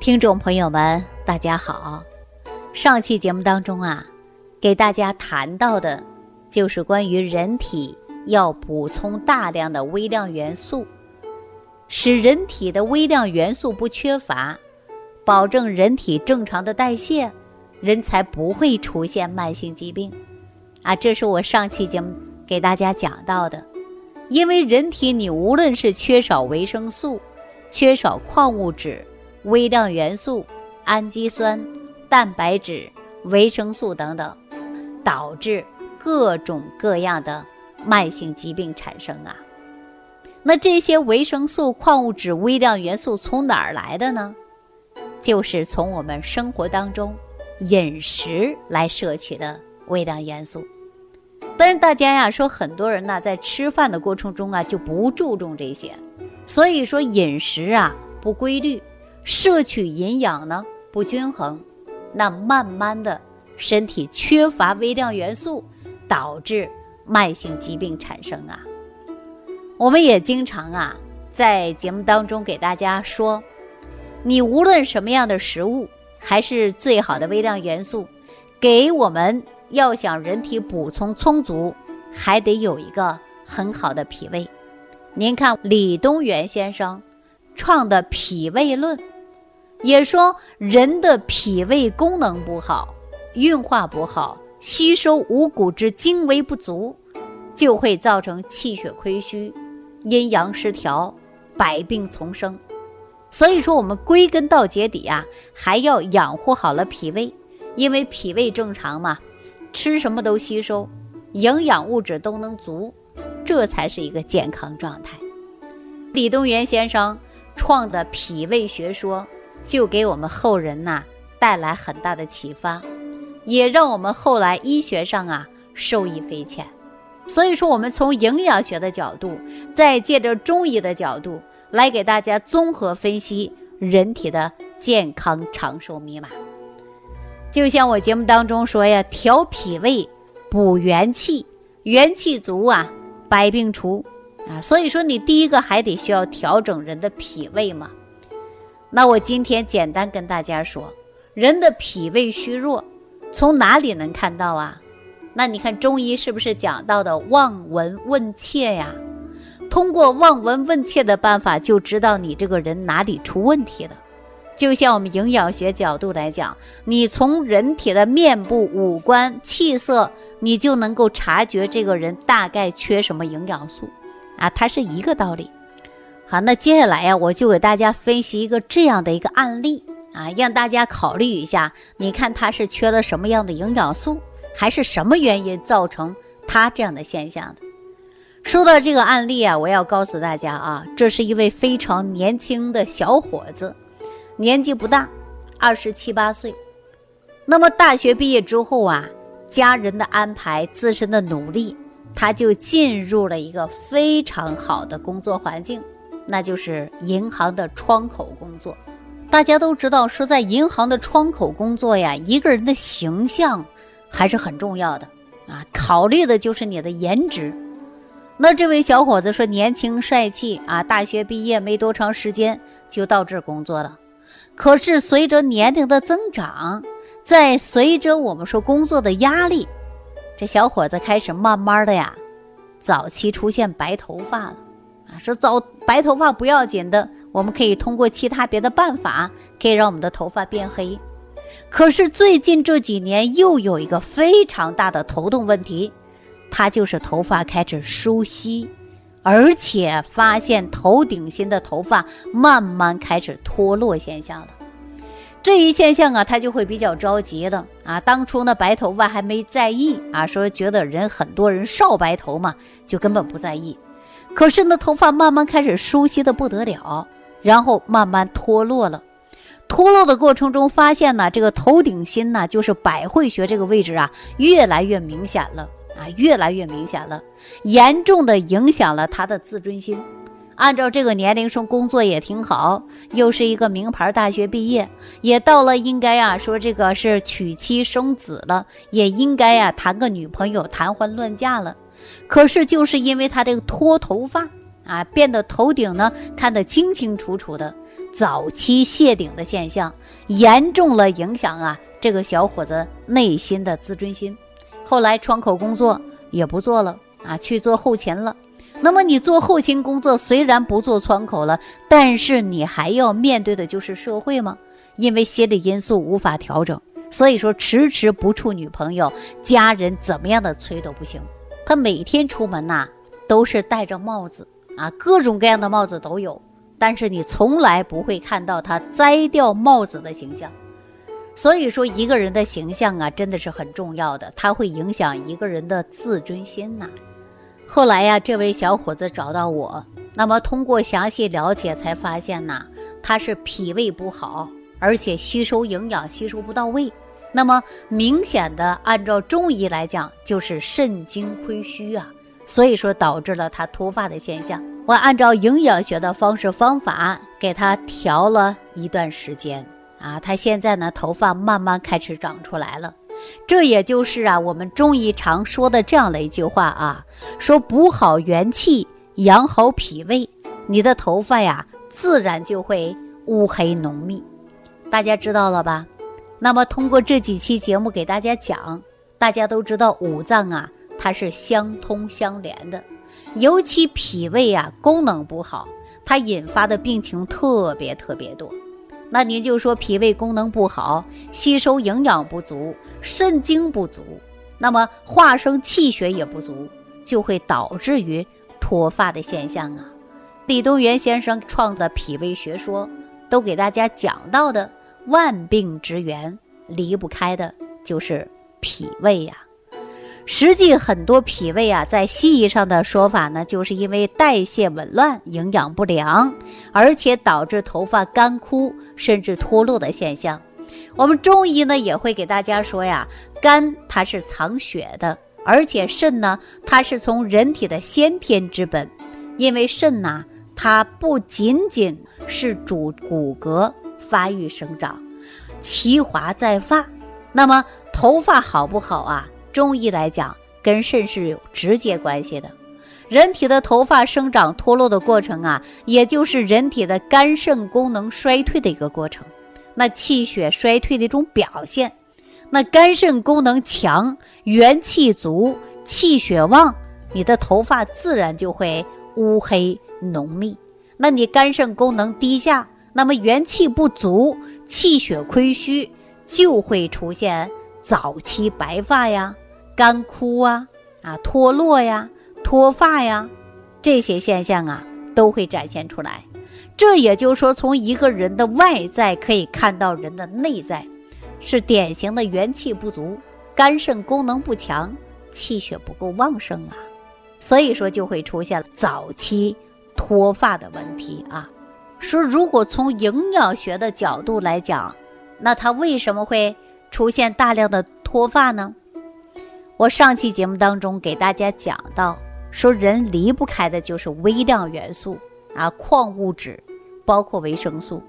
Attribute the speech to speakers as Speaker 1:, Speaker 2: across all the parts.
Speaker 1: 听众朋友们，大家好。上期节目当中啊，给大家谈到的，就是关于人体要补充大量的微量元素，使人体的微量元素不缺乏，保证人体正常的代谢，人才不会出现慢性疾病。啊，这是我上期节目给大家讲到的。因为人体你无论是缺少维生素，缺少矿物质。微量元素、氨基酸、蛋白质、维生素等等，导致各种各样的慢性疾病产生啊。那这些维生素、矿物质、微量元素从哪儿来的呢？就是从我们生活当中饮食来摄取的微量元素。但是大家呀说，很多人呢在吃饭的过程中啊就不注重这些，所以说饮食啊不规律。摄取营养呢不均衡，那慢慢的身体缺乏微量元素，导致慢性疾病产生啊。我们也经常啊在节目当中给大家说，你无论什么样的食物，还是最好的微量元素，给我们要想人体补充充足，还得有一个很好的脾胃。您看李东垣先生创的《脾胃论》。也说人的脾胃功能不好，运化不好，吸收五谷之精微不足，就会造成气血亏虚、阴阳失调、百病丛生。所以说，我们归根到结底啊，还要养护好了脾胃，因为脾胃正常嘛，吃什么都吸收，营养物质都能足，这才是一个健康状态。李东垣先生创的脾胃学说。就给我们后人呐带来很大的启发，也让我们后来医学上啊受益匪浅。所以说，我们从营养学的角度，再借着中医的角度来给大家综合分析人体的健康长寿密码。就像我节目当中说呀，调脾胃补元气，元气足啊，百病除啊。所以说，你第一个还得需要调整人的脾胃嘛。那我今天简单跟大家说，人的脾胃虚弱，从哪里能看到啊？那你看中医是不是讲到的望闻问切呀？通过望闻问切的办法，就知道你这个人哪里出问题了。就像我们营养学角度来讲，你从人体的面部、五官、气色，你就能够察觉这个人大概缺什么营养素，啊，它是一个道理。好，那接下来呀，我就给大家分析一个这样的一个案例啊，让大家考虑一下，你看他是缺了什么样的营养素，还是什么原因造成他这样的现象的？说到这个案例啊，我要告诉大家啊，这是一位非常年轻的小伙子，年纪不大，二十七八岁。那么大学毕业之后啊，家人的安排，自身的努力，他就进入了一个非常好的工作环境。那就是银行的窗口工作，大家都知道，说在银行的窗口工作呀，一个人的形象还是很重要的啊，考虑的就是你的颜值。那这位小伙子说年轻帅气啊，大学毕业没多长时间就到这儿工作了。可是随着年龄的增长，在随着我们说工作的压力，这小伙子开始慢慢的呀，早期出现白头发了。说早白头发不要紧的，我们可以通过其他别的办法，可以让我们的头发变黑。可是最近这几年又有一个非常大的头痛问题，他就是头发开始疏稀，而且发现头顶心的头发慢慢开始脱落现象了。这一现象啊，他就会比较着急了啊。当初呢，白头发还没在意啊，说觉得人很多人少白头嘛，就根本不在意。可是呢头发慢慢开始疏稀的不得了，然后慢慢脱落了。脱落的过程中，发现呢，这个头顶心呢，就是百会穴这个位置啊，越来越明显了啊，越来越明显了，严重的影响了他的自尊心。按照这个年龄说，工作也挺好，又是一个名牌大学毕业，也到了应该啊说这个是娶妻生子了，也应该呀谈个女朋友，谈婚论嫁了。可是，就是因为他这个脱头发啊，变得头顶呢看得清清楚楚的，早期谢顶的现象，严重了影响啊这个小伙子内心的自尊心。后来窗口工作也不做了啊，去做后勤了。那么你做后勤工作，虽然不做窗口了，但是你还要面对的就是社会吗？因为心理因素无法调整，所以说迟迟不处女朋友，家人怎么样的催都不行。他每天出门呐，都是戴着帽子啊，各种各样的帽子都有，但是你从来不会看到他摘掉帽子的形象。所以说，一个人的形象啊，真的是很重要的，它会影响一个人的自尊心呐。后来呀，这位小伙子找到我，那么通过详细了解才发现呐，他是脾胃不好，而且吸收营养吸收不到位。那么明显的，按照中医来讲，就是肾精亏虚啊，所以说导致了他脱发的现象。我按照营养学的方式方法给他调了一段时间啊，他现在呢头发慢慢开始长出来了。这也就是啊，我们中医常说的这样的一句话啊，说补好元气，养好脾胃，你的头发呀，自然就会乌黑浓密。大家知道了吧？那么通过这几期节目给大家讲，大家都知道五脏啊，它是相通相连的，尤其脾胃啊功能不好，它引发的病情特别特别多。那您就说脾胃功能不好，吸收营养不足，肾精不足，那么化生气血也不足，就会导致于脱发的现象啊。李东垣先生创的脾胃学说，都给大家讲到的万病之源，离不开的就是脾胃呀。实际很多脾胃啊，在西医上的说法呢，就是因为代谢紊乱、营养不良，而且导致头发干枯甚至脱落的现象。我们中医呢也会给大家说呀，肝它是藏血的，而且肾呢，它是从人体的先天之本，因为肾呐，它不仅仅是主骨骼发育生长，其华在发。那么头发好不好啊？中医来讲，跟肾是有直接关系的。人体的头发生长脱落的过程啊，也就是人体的肝肾功能衰退的一个过程。那气血衰退的一种表现。那肝肾功能强，元气足，气血旺，你的头发自然就会乌黑浓密。那你肝肾功能低下，那么元气不足，气血亏虚，就会出现早期白发呀。干枯啊，啊脱落呀，脱发呀，这些现象啊都会展现出来。这也就是说，从一个人的外在可以看到人的内在，是典型的元气不足，肝肾功能不强，气血不够旺盛啊。所以说就会出现早期脱发的问题啊。说如果从营养学的角度来讲，那他为什么会出现大量的脱发呢？我上期节目当中给大家讲到，说人离不开的就是微量元素啊，矿物质，包括维生素。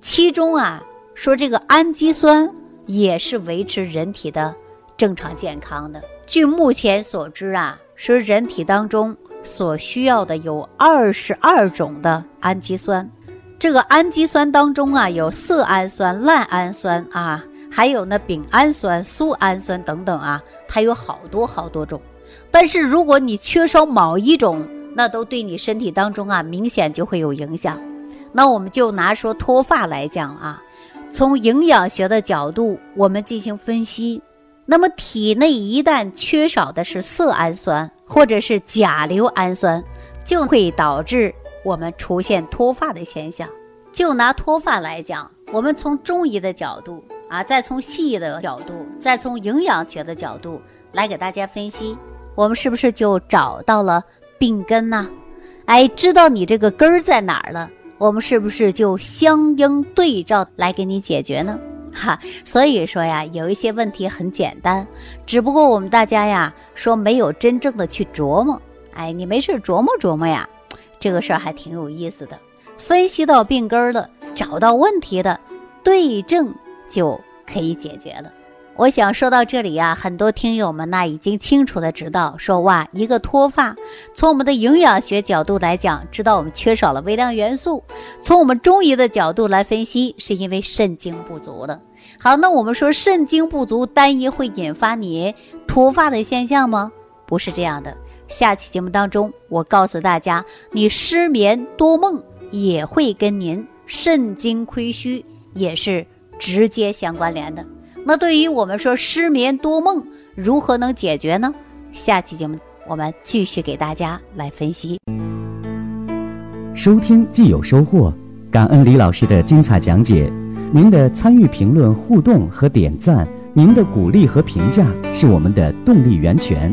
Speaker 1: 其中啊，说这个氨基酸也是维持人体的正常健康的。据目前所知啊，说人体当中所需要的有二十二种的氨基酸。这个氨基酸当中啊，有色氨酸、赖氨酸啊。还有呢，丙氨酸、苏氨酸等等啊，它有好多好多种。但是如果你缺少某一种，那都对你身体当中啊，明显就会有影响。那我们就拿说脱发来讲啊，从营养学的角度，我们进行分析。那么体内一旦缺少的是色氨酸或者是甲硫氨酸，就会导致我们出现脱发的现象。就拿脱发来讲，我们从中医的角度。啊，再从西医的角度，再从营养学的角度来给大家分析，我们是不是就找到了病根呢？哎，知道你这个根儿在哪儿了，我们是不是就相应对照来给你解决呢？哈，所以说呀，有一些问题很简单，只不过我们大家呀说没有真正的去琢磨。哎，你没事琢磨琢磨呀，这个事儿还挺有意思的。分析到病根了，找到问题的，对症。就可以解决了。我想说到这里呀，很多听友们呢已经清楚的知道，说哇，一个脱发，从我们的营养学角度来讲，知道我们缺少了微量元素；从我们中医的角度来分析，是因为肾精不足了。好，那我们说肾精不足，单一会引发你脱发的现象吗？不是这样的。下期节目当中，我告诉大家，你失眠多梦也会跟您肾精亏虚也是直接相关联的。那对于我们说失眠多梦，如何能解决呢？下期节目我们继续给大家来分析。
Speaker 2: 收听既有收获，感恩李老师的精彩讲解。您的参与、评论、互动和点赞，您的鼓励和评价是我们的动力源泉。